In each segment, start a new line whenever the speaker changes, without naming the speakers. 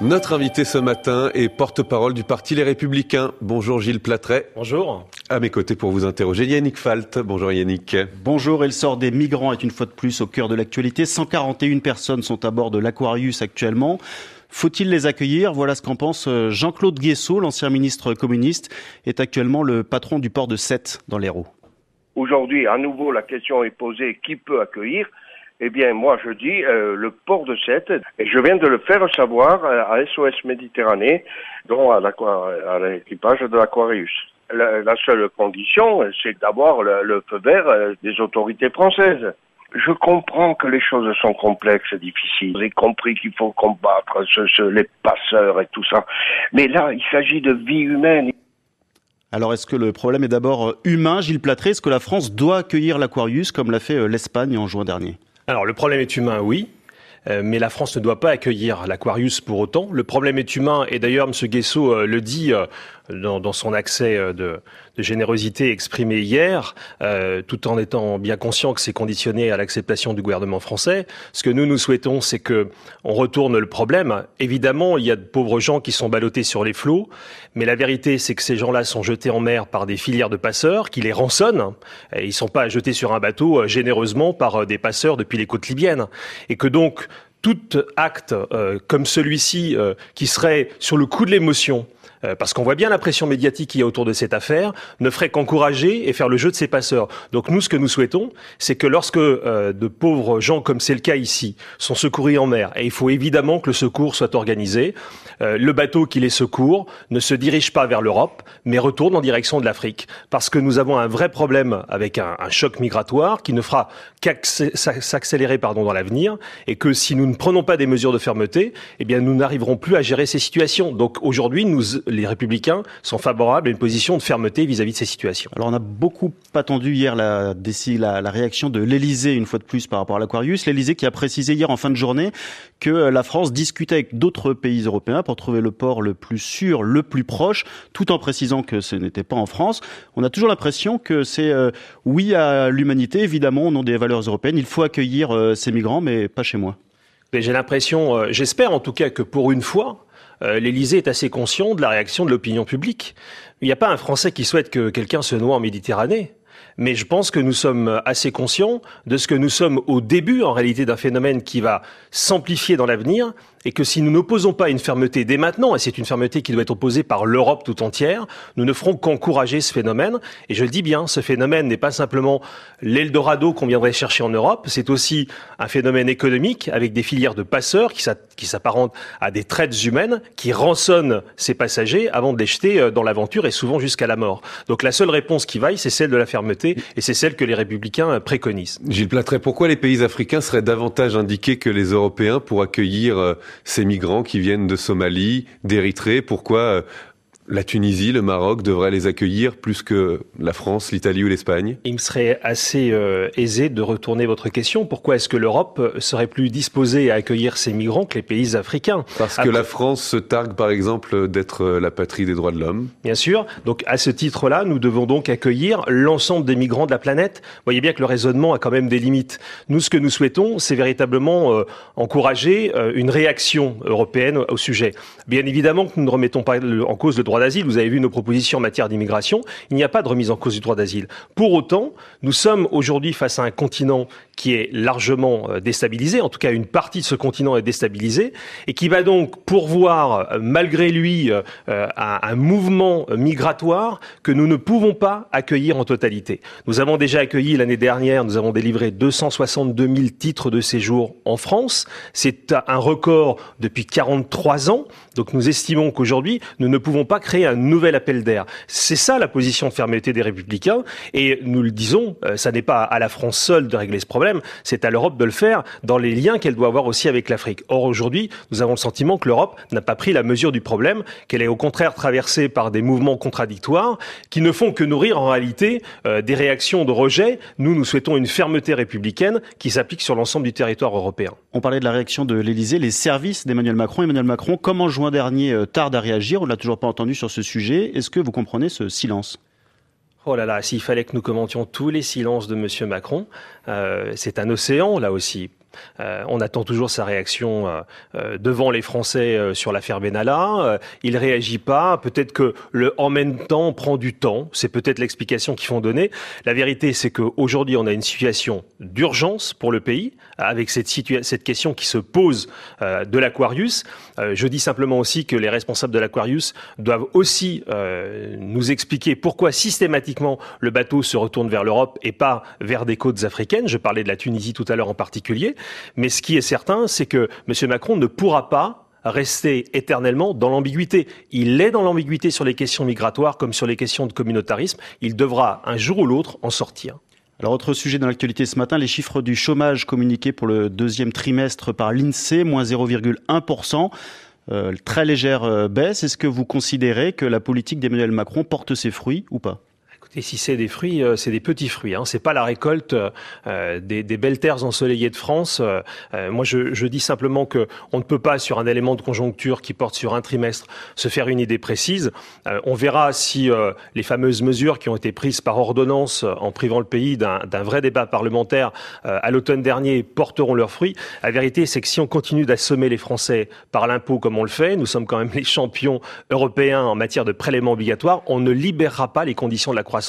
Notre invité ce matin est porte-parole du Parti Les Républicains. Bonjour Gilles Platret.
Bonjour.
À mes côtés pour vous interroger, Yannick Falt. Bonjour Yannick.
Bonjour, et le sort des migrants est une fois de plus au cœur de l'actualité. 141 personnes sont à bord de l'Aquarius actuellement. Faut-il les accueillir? Voilà ce qu'en pense euh, Jean-Claude Guessot, l'ancien ministre communiste, est actuellement le patron du port de Sète dans l'Hérault.
Aujourd'hui, à nouveau, la question est posée qui peut accueillir? Eh bien, moi, je dis euh, le port de Sète, et je viens de le faire savoir euh, à SOS Méditerranée, dont à l'équipage de l'Aquarius. La, seule condition, c'est d'avoir le, feu vert euh, des autorités françaises. Je comprends que les choses sont complexes difficiles. J'ai compris qu'il faut combattre les passeurs et tout ça. Mais là, il s'agit de vie humaine.
Alors, est-ce que le problème est d'abord humain, Gilles Platré Est-ce que la France doit accueillir l'Aquarius comme l'a fait l'Espagne en juin dernier?
Alors le problème est humain, oui. Euh, mais la France ne doit pas accueillir l'Aquarius pour autant. Le problème est humain, et d'ailleurs, M. Guesso euh, le dit euh, dans, son accès de, générosité exprimé hier, tout en étant bien conscient que c'est conditionné à l'acceptation du gouvernement français. Ce que nous, nous souhaitons, c'est que on retourne le problème. Évidemment, il y a de pauvres gens qui sont ballottés sur les flots, mais la vérité, c'est que ces gens-là sont jetés en mer par des filières de passeurs qui les rançonnent. Et ils sont pas jetés sur un bateau généreusement par des passeurs depuis les côtes libyennes. Et que donc, tout acte euh, comme celui-ci euh, qui serait sur le coup de l'émotion euh, parce qu'on voit bien la pression médiatique qu'il y a autour de cette affaire, ne ferait qu'encourager et faire le jeu de ses passeurs. Donc nous, ce que nous souhaitons, c'est que lorsque euh, de pauvres gens, comme c'est le cas ici, sont secourus en mer, et il faut évidemment que le secours soit organisé, euh, le bateau qui les secourt ne se dirige pas vers l'Europe, mais retourne en direction de l'Afrique, parce que nous avons un vrai problème avec un, un choc migratoire qui ne fera qu'accélérer pardon dans l'avenir, et que si nous ne prenons pas des mesures de fermeté, eh bien nous n'arriverons plus à gérer ces situations. Donc aujourd'hui, nous les républicains sont favorables à une position de fermeté vis-à-vis de ces situations.
Alors on a beaucoup attendu hier la, la, la réaction de l'Elysée une fois de plus par rapport à l'Aquarius. L'Elysée qui a précisé hier en fin de journée que la France discutait avec d'autres pays européens pour trouver le port le plus sûr, le plus proche, tout en précisant que ce n'était pas en France. On a toujours l'impression que c'est euh, oui à l'humanité, évidemment, au nom des valeurs européennes. Il faut accueillir euh, ces migrants, mais pas chez moi.
J'ai l'impression, euh, j'espère en tout cas que pour une fois, euh, l'Élysée est assez conscient de la réaction de l'opinion publique. Il n'y a pas un Français qui souhaite que quelqu'un se noie en Méditerranée. Mais je pense que nous sommes assez conscients de ce que nous sommes au début, en réalité, d'un phénomène qui va s'amplifier dans l'avenir et que si nous n'opposons pas une fermeté dès maintenant, et c'est une fermeté qui doit être opposée par l'Europe tout entière, nous ne ferons qu'encourager ce phénomène. Et je le dis bien, ce phénomène n'est pas simplement l'Eldorado qu'on viendrait chercher en Europe, c'est aussi un phénomène économique avec des filières de passeurs qui s'apparentent à des traites humaines qui rançonnent ces passagers avant de les jeter euh, dans l'aventure et souvent jusqu'à la mort. Donc la seule réponse qui vaille, c'est celle de la fermeté et c'est celle que les républicains euh, préconisent.
Gilles Platret, pourquoi les pays africains seraient davantage indiqués que les Européens pour accueillir euh, ces migrants qui viennent de Somalie, d'Érythrée. Pourquoi euh, la Tunisie, le Maroc devraient les accueillir plus que la France, l'Italie ou l'Espagne
Il me serait assez euh, aisé de retourner votre question. Pourquoi est-ce que l'Europe euh, serait plus disposée à accueillir ces migrants que les pays africains?
Parce que la France se targue, par exemple, d'être euh, la patrie des droits de l'homme.
Bien sûr. Donc, à ce titre-là, nous devons donc accueillir l'ensemble des migrants de la planète. Vous voyez bien que le raisonnement a quand même des limites. Nous, ce que nous souhaitons, c'est véritablement encourager une réaction européenne au sujet. Bien évidemment que nous ne remettons pas en cause le droit d'asile. Vous avez vu nos propositions en matière d'immigration. Il n'y a pas de remise en cause du droit d'asile. Pour autant, nous sommes aujourd'hui face à un continent qui est largement euh, déstabilisé, en tout cas une partie de ce continent est déstabilisée, et qui va donc pourvoir, euh, malgré lui, euh, à un mouvement migratoire que nous ne pouvons pas accueillir en totalité. Nous avons déjà accueilli l'année dernière, nous avons délivré 262 000 titres de séjour en France. C'est un record depuis 43 ans. Donc nous estimons qu'aujourd'hui, nous ne pouvons pas créer un nouvel appel d'air. C'est ça la position de fermeté des républicains. Et nous le disons, ça n'est pas à la France seule de régler ce problème c'est à l'Europe de le faire dans les liens qu'elle doit avoir aussi avec l'Afrique. Or, aujourd'hui, nous avons le sentiment que l'Europe n'a pas pris la mesure du problème, qu'elle est au contraire traversée par des mouvements contradictoires qui ne font que nourrir en réalité euh, des réactions de rejet. Nous, nous souhaitons une fermeté républicaine qui s'applique sur l'ensemble du territoire européen.
On parlait de la réaction de l'Elysée, les services d'Emmanuel Macron. Emmanuel Macron, comme en juin dernier, euh, tarde à réagir. On ne l'a toujours pas entendu sur ce sujet. Est-ce que vous comprenez ce silence?
Oh là là, s'il fallait que nous commentions tous les silences de Monsieur Macron, euh, c'est un océan là aussi. On attend toujours sa réaction devant les Français sur l'affaire Benalla. il réagit pas. Peut-être que le en même temps prend du temps. C'est peut-être l'explication qu'ils font donner. La vérité, c'est qu'aujourd'hui, on a une situation d'urgence pour le pays avec cette, cette question qui se pose de l'Aquarius. je dis simplement aussi que les responsables de l'Aquarius doivent aussi nous expliquer pourquoi systématiquement le bateau se retourne vers l'Europe et pas vers des côtes africaines. Je parlais de la Tunisie tout à l'heure en particulier. Mais ce qui est certain, c'est que M. Macron ne pourra pas rester éternellement dans l'ambiguïté. Il est dans l'ambiguïté sur les questions migratoires comme sur les questions de communautarisme. Il devra un jour ou l'autre en sortir.
Alors, autre sujet dans l'actualité ce matin, les chiffres du chômage communiqués pour le deuxième trimestre par l'INSEE, moins 0,1%. Euh, très légère euh, baisse. Est-ce que vous considérez que la politique d'Emmanuel Macron porte ses fruits ou pas?
Et si c'est des fruits, euh, c'est des petits fruits. Hein. C'est pas la récolte euh, des, belles terres ensoleillées de France. Euh, moi, je, je, dis simplement que on ne peut pas, sur un élément de conjoncture qui porte sur un trimestre, se faire une idée précise. on verra si les fameuses mesures qui ont été prises par ordonnance en privant le pays d'un vrai débat parlementaire à l'automne dernier porteront leurs fruits. La vérité, c'est que si on continue d'assommer les Français par l'impôt comme on le fait, nous sommes quand même les champions européens en matière de prélèvements obligatoires, on ne libérera pas les conditions de la croissance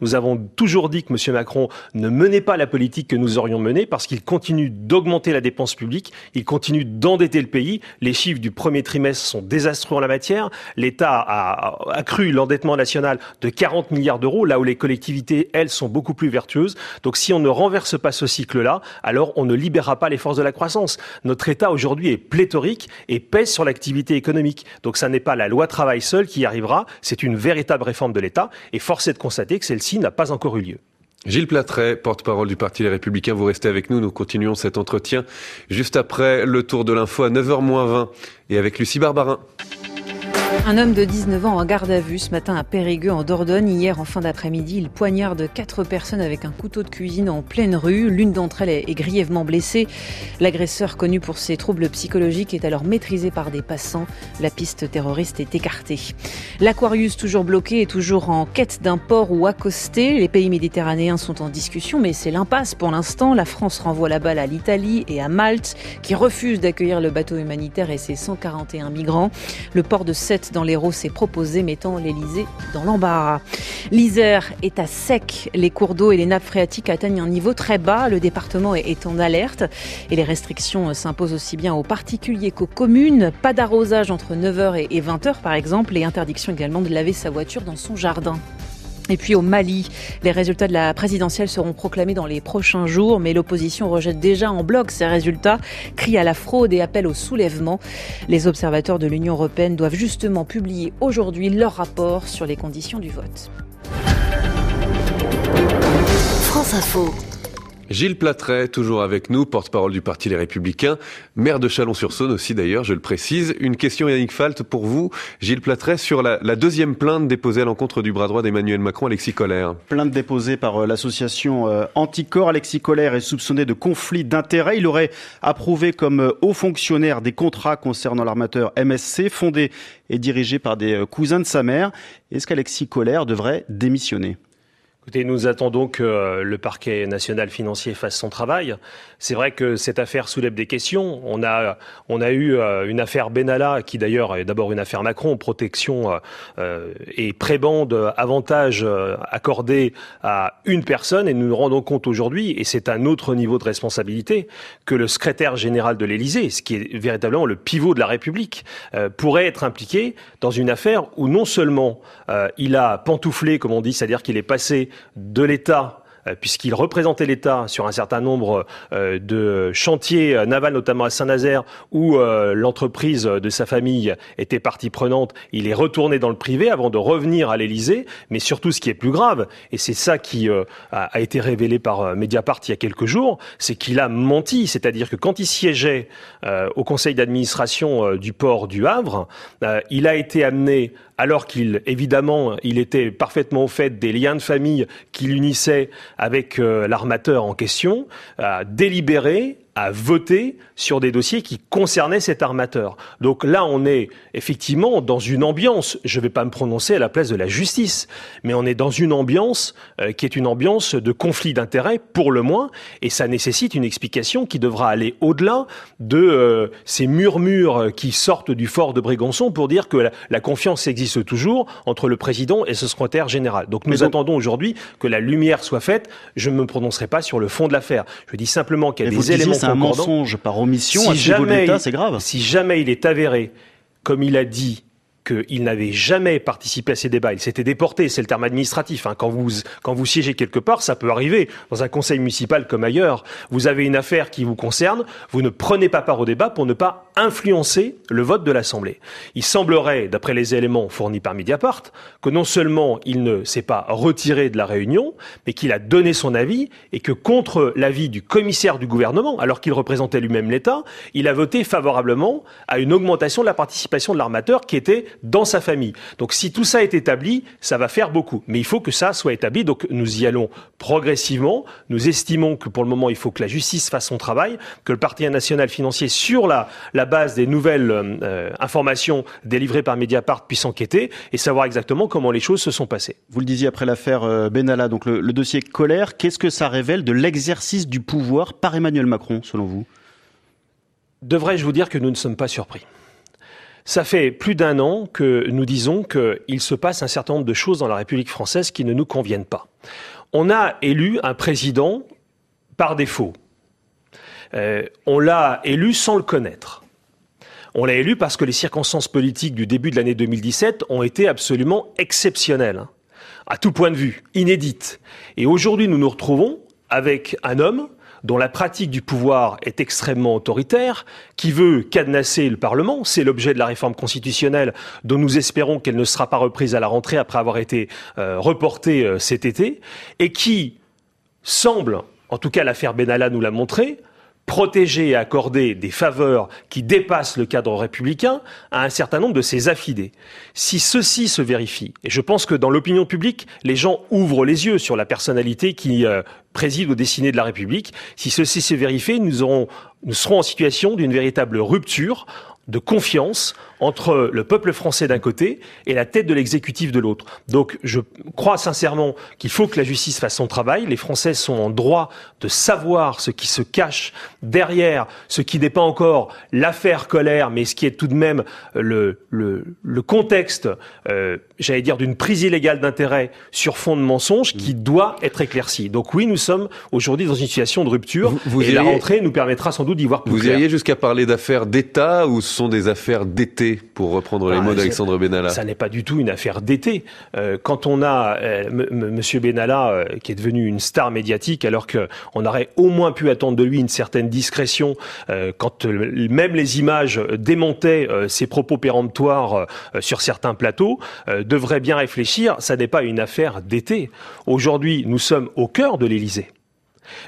nous avons toujours dit que M. Macron ne menait pas la politique que nous aurions menée parce qu'il continue d'augmenter la dépense publique, il continue d'endetter le pays. Les chiffres du premier trimestre sont désastreux en la matière. L'État a accru l'endettement national de 40 milliards d'euros, là où les collectivités, elles, sont beaucoup plus vertueuses. Donc si on ne renverse pas ce cycle-là, alors on ne libérera pas les forces de la croissance. Notre État aujourd'hui est pléthorique et pèse sur l'activité économique. Donc ça n'est pas la loi travail seule qui y arrivera, c'est une véritable réforme de l'État. Et force est de constater que celle-ci n'a pas encore eu lieu.
Gilles Platret, porte-parole du Parti Les Républicains, vous restez avec nous. Nous continuons cet entretien juste après le tour de l'info à 9h20 et avec Lucie Barbarin.
Un homme de 19 ans en garde à vue ce matin à Périgueux en Dordogne. Hier en fin d'après-midi, il poignarde quatre personnes avec un couteau de cuisine en pleine rue. L'une d'entre elles est grièvement blessée. L'agresseur connu pour ses troubles psychologiques est alors maîtrisé par des passants. La piste terroriste est écartée. L'Aquarius toujours bloqué et toujours en quête d'un port ou accosté. Les pays méditerranéens sont en discussion mais c'est l'impasse pour l'instant. La France renvoie la balle à l'Italie et à Malte qui refusent d'accueillir le bateau humanitaire et ses 141 migrants. Le port de Sète dans l'Hérault s'est proposé, mettant l'Elysée dans l'embarras. L'Isère est à sec. Les cours d'eau et les nappes phréatiques atteignent un niveau très bas. Le département est en alerte et les restrictions s'imposent aussi bien aux particuliers qu'aux communes. Pas d'arrosage entre 9h et 20h par exemple et interdiction également de laver sa voiture dans son jardin. Et puis au Mali, les résultats de la présidentielle seront proclamés dans les prochains jours, mais l'opposition rejette déjà en bloc ces résultats, crie à la fraude et appelle au soulèvement. Les observateurs de l'Union européenne doivent justement publier aujourd'hui leur rapport sur les conditions du vote.
France Info. Gilles Platret, toujours avec nous, porte-parole du Parti Les Républicains, maire de Chalon-sur-Saône aussi d'ailleurs, je le précise. Une question Yannick Falt pour vous, Gilles Platret, sur la, deuxième plainte déposée à l'encontre du bras droit d'Emmanuel Macron, Alexis Collère.
Plainte déposée par euh, l'association euh, Anticor. Alexis Collère est soupçonné de conflit d'intérêts. Il aurait approuvé comme euh, haut fonctionnaire des contrats concernant l'armateur MSC, fondé et dirigé par des cousins de sa mère. Est-ce qu'Alexis Collère devrait démissionner?
Écoutez, nous attendons que euh, le parquet national financier fasse son travail. C'est vrai que cette affaire soulève des questions. On a, on a eu euh, une affaire Benalla, qui d'ailleurs est d'abord une affaire Macron, protection euh, et prébande, avantage accordé à une personne. Et nous nous rendons compte aujourd'hui, et c'est un autre niveau de responsabilité, que le secrétaire général de l'Élysée, ce qui est véritablement le pivot de la République, pourrait être impliqué dans une affaire où non seulement il a pantouflé, comme on dit, c'est-à-dire qu'il est passé de l'État euh, puisqu'il représentait l'État sur un certain nombre euh, de chantiers euh, navals, notamment à Saint-Nazaire, où l'entreprise de sa famille était partie prenante. Il est retourné dans le privé avant de revenir à l'Élysée. Mais surtout, ce qui est plus grave, et c'est ça qui a été révélé par Mediapart il y a quelques jours, c'est qu'il a menti. C'est-à-dire que quand il siégeait au conseil d'administration du port du Havre, il a été amené alors qu'il, évidemment, il était parfaitement au fait des liens de famille qui l'unissaient avec euh, l'armateur en question, délibéré à voter sur des dossiers qui concernaient cet armateur. Donc là, on est effectivement dans une ambiance, je ne vais pas me prononcer à la place de la justice, mais on est dans une ambiance euh, qui est une ambiance de conflit d'intérêts, pour le moins, et ça nécessite une explication qui devra aller au-delà de euh, ces murmures qui sortent du fort de Brégançon pour dire que la, confiance existe toujours entre le président et ce secrétaire général. Donc nous attendons aujourd'hui que la lumière soit faite. Je ne me prononcerai pas sur le fond de l'affaire. Je dis simplement qu'il y a des éléments
c'est un mensonge par omission si à jamais, c'est grave.
Si jamais il est avéré, comme il a dit, qu'il n'avait jamais participé à ces débats. Il s'était déporté, c'est le terme administratif. Hein. Quand, vous, quand vous siégez quelque part, ça peut arriver, dans un conseil municipal comme ailleurs. Vous avez une affaire qui vous concerne, vous ne prenez pas part au débat pour ne pas influencer le vote de l'Assemblée. Il semblerait, d'après les éléments fournis par Mediapart, que non seulement il ne s'est pas retiré de la réunion, mais qu'il a donné son avis et que contre l'avis du commissaire du gouvernement, alors qu'il représentait lui-même l'État, il a voté favorablement à une augmentation de la participation de l'armateur qui était dans sa famille. Donc si tout ça est établi, ça va faire beaucoup. Mais il faut que ça soit établi. Donc nous y allons progressivement. Nous estimons que pour le moment, il faut que la justice fasse son travail, que le Parti national financier, sur la, la base des nouvelles euh, informations délivrées par Mediapart, puisse enquêter et savoir exactement comment les choses se sont passées.
Vous le disiez après l'affaire euh, Benalla, donc le, le dossier colère, qu'est-ce que ça révèle de l'exercice du pouvoir par Emmanuel Macron, selon vous?
Devrais-je vous dire que nous ne sommes pas surpris? Ça fait plus d'un an que nous disons qu'il se passe un certain nombre de choses dans la République française qui ne nous conviennent pas. On a élu un président par défaut. Euh, on l'a élu sans le connaître. On l'a élu parce que les circonstances politiques du début de l'année 2017 ont été absolument exceptionnelles, hein, à tout point de vue, inédites. Et aujourd'hui, nous nous retrouvons avec un homme dont la pratique du pouvoir est extrêmement autoritaire, qui veut cadenasser le Parlement. C'est l'objet de la réforme constitutionnelle dont nous espérons qu'elle ne sera pas reprise à la rentrée après avoir été euh, reportée euh, cet été, et qui semble, en tout cas l'affaire Benalla nous l'a montré, protéger et accorder des faveurs qui dépassent le cadre républicain à un certain nombre de ses affidés. Si ceci se vérifie, et je pense que dans l'opinion publique, les gens ouvrent les yeux sur la personnalité qui euh, préside aux destinées de la République, si ceci se vérifie, nous, aurons, nous serons en situation d'une véritable rupture de confiance entre le peuple français d'un côté et la tête de l'exécutif de l'autre. Donc je crois sincèrement qu'il faut que la justice fasse son travail. Les Français sont en droit de savoir ce qui se cache derrière ce qui n'est pas encore l'affaire colère, mais ce qui est tout de même le, le, le contexte, euh, j'allais dire, d'une prise illégale d'intérêt sur fond de mensonges qui doit être éclairci. Donc oui, nous sommes aujourd'hui dans une situation de rupture vous, et la rentrée nous permettra sans doute d'y voir plus
vous
clair.
Vous iriez jusqu'à parler d'affaires d'État ou sont des affaires d'été pour reprendre les ah, mots d'Alexandre Benalla
Ça n'est pas du tout une affaire d'été. Euh, quand on a euh, Monsieur Benalla euh, qui est devenu une star médiatique, alors qu'on aurait au moins pu attendre de lui une certaine discrétion, quand même les images démontaient ses propos péremptoires sur certains plateaux, devrait bien réfléchir. Ça n'est pas une affaire d'été. Aujourd'hui, nous sommes au cœur de l'Élysée.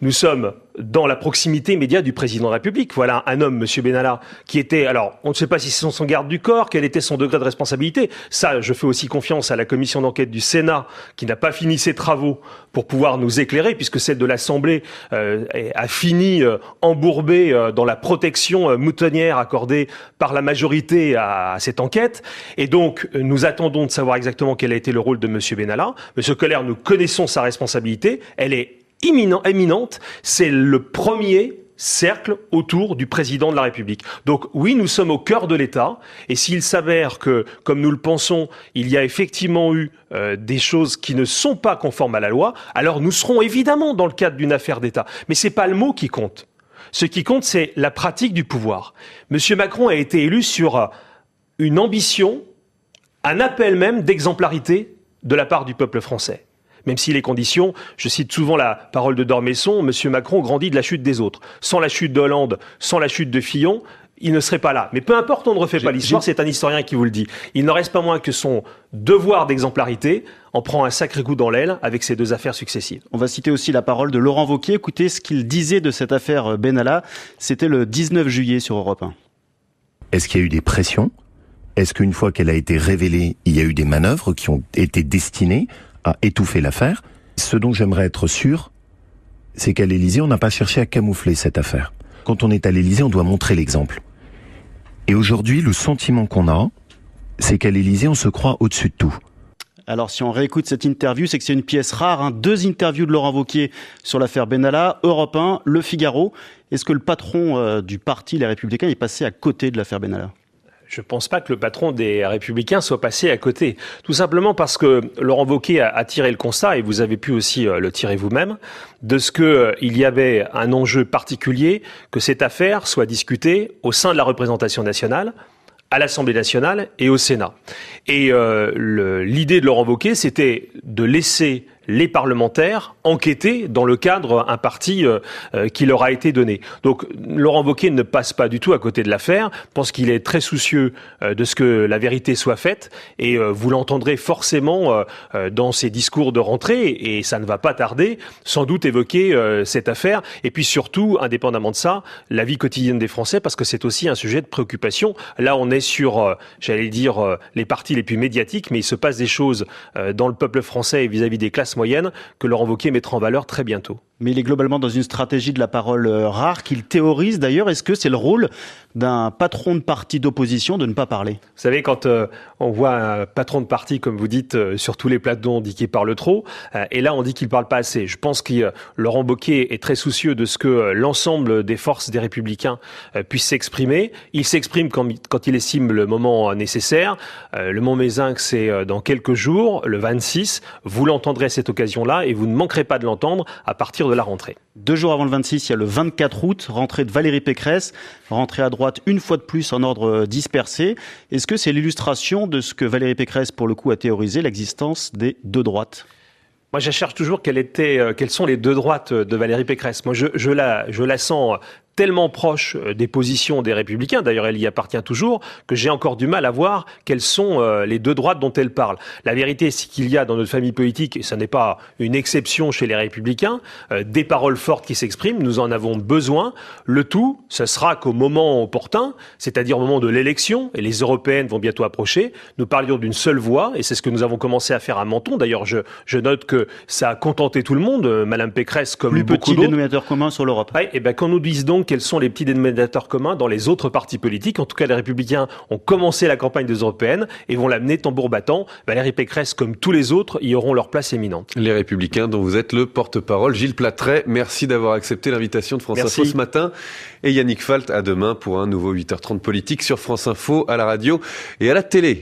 Nous sommes dans la proximité immédiate du président de la République. Voilà un homme, Monsieur Benalla, qui était, alors, on ne sait pas si c'est son garde du corps, quel était son degré de responsabilité. Ça, je fais aussi confiance à la commission d'enquête du Sénat, qui n'a pas fini ses travaux pour pouvoir nous éclairer, puisque celle de l'Assemblée euh, a fini euh, embourbée euh, dans la protection moutonnière accordée par la majorité à, à, cette enquête. Et donc, nous attendons de savoir exactement quel a été le rôle de Monsieur Benalla. Monsieur Keller, nous connaissons sa responsabilité. Elle est imminent, éminente, c'est le premier cercle autour du président de la République. Donc oui, nous sommes au cœur de l'État, et s'il s'avère que, comme nous le pensons, il y a effectivement eu euh, des choses qui ne sont pas conformes à la loi, alors nous serons évidemment dans le cadre d'une affaire d'État. Mais c'est pas le mot qui compte. Ce qui compte, c'est la pratique du pouvoir. Monsieur Macron a été élu sur euh, une ambition, un appel même d'exemplarité de la part du peuple français même si les conditions, je cite souvent la parole de Dormesson, M. Macron grandit de la chute des autres. Sans la chute de Hollande, sans la chute de Fillon, il ne serait pas là. Mais peu importe, on ne refait pas l'histoire, c'est un historien qui vous le dit. Il n'en reste pas moins que son devoir d'exemplarité en prend un sacré coup dans l'aile avec ces deux affaires successives.
On va citer aussi la parole de Laurent Wauquiez. Écoutez ce qu'il disait de cette affaire Benalla. C'était le 19 juillet sur Europe 1.
Est-ce qu'il y a eu des pressions? Est-ce qu'une fois qu'elle a été révélée, il y a eu des manœuvres qui ont été destinées à étouffer l'affaire. Ce dont j'aimerais être sûr, c'est qu'à l'Élysée, on n'a pas cherché à camoufler cette affaire. Quand on est à l'Élysée, on doit montrer l'exemple. Et aujourd'hui, le sentiment qu'on a, c'est qu'à l'Élysée, on se croit au-dessus de tout.
Alors si on réécoute cette interview, c'est que c'est une pièce rare. Hein. Deux interviews de Laurent Wauquiez sur l'affaire Benalla, Europe 1, Le Figaro. Est-ce que le patron euh, du parti Les Républicains est passé à côté de l'affaire Benalla?
Je ne pense pas que le patron des Républicains soit passé à côté. Tout simplement parce que Laurent Wauquiez a, tiré le constat, et vous avez pu aussi euh, le tirer vous-même, de ce qu'il euh, y avait un enjeu particulier que cette affaire soit discutée au sein de la représentation nationale, à l'Assemblée nationale et au Sénat. Et euh, l'idée de Laurent Wauquiez, c'était de laisser les parlementaires enquêter dans le cadre un parti euh, euh, qui leur a été donné. Donc Laurent Wauquiez ne passe pas du tout à côté de l'affaire, pense qu'il est très soucieux euh, de ce que la vérité soit faite et vous l'entendrez forcément dans ses discours de rentrée et ça ne va pas tarder, sans doute évoquer cette affaire et puis surtout, indépendamment de ça, la vie quotidienne des Français parce que c'est aussi un sujet de préoccupation. Là, on est sur, j'allais dire, les partis les plus médiatiques, mais il se passe des choses dans le peuple français vis-à-vis -vis des classes moyenne que Laurent Wauquiez mettra en valeur très bientôt
mais il est globalement dans une stratégie de la parole euh, rare qu'il théorise d'ailleurs. Est-ce que c'est le rôle d'un patron de parti d'opposition de ne pas parler?
Vous savez, quand euh, on voit un patron de parti, comme vous dites, euh, sur tous les plateaux, on dit qu'il parle trop, et là on dit qu'il parle pas assez. Je pense que Laurent Bocquet est très soucieux de ce que l'ensemble des forces des Républicains puissent s'exprimer. Il s'exprime quand, quand, il estime le moment nécessaire. le Mont Mézinc, c'est dans quelques jours, le 26. Vous l'entendrez à cette occasion-là, et vous ne manquerez pas de l'entendre à partir de la rentrée.
Deux jours avant le 26, il y a le 24 août, rentrée de Valérie Pécresse, rentrée à droite une fois de plus en ordre dispersé. Est-ce que c'est l'illustration de ce que Valérie Pécresse, pour le coup, a théorisé, l'existence des deux droites?
Moi, je cherche toujours quelles, étaient, euh, quelles sont les deux droites de Valérie Pécresse. Moi, je, je, la, je la sens tellement proche euh, des positions des républicains, d'ailleurs elle y appartient toujours, que j'ai encore du mal à voir quelles sont euh, les deux droites dont elle parle. La vérité, c'est qu'il y a dans notre famille politique, et ce n'est pas une exception chez les républicains, euh, des paroles fortes qui s'expriment, nous en avons besoin. Le tout, ce sera qu'au moment opportun, c'est-à-dire au moment de l'élection, et les européennes vont bientôt approcher, nous parlions d'une seule voix, et c'est ce que nous avons commencé à faire à Menton. D'ailleurs, je, je note que ça a contenté tout le monde, Madame Pécresse comme
Plus
beaucoup
petit dénominateur commun sur l'Europe.
et eh ben, qu'on nous dise donc quels sont les petits dénominateurs communs dans les autres partis politiques. En tout cas, les Républicains ont commencé la campagne des Européennes et vont l'amener tambour battant. Valérie Pécresse, comme tous les autres, y auront leur place éminente.
Les Républicains dont vous êtes le porte-parole. Gilles Platret, merci d'avoir accepté l'invitation de France Info ce matin. Et Yannick Falt, à demain pour un nouveau 8h30 politique sur France Info, à la radio et à la télé.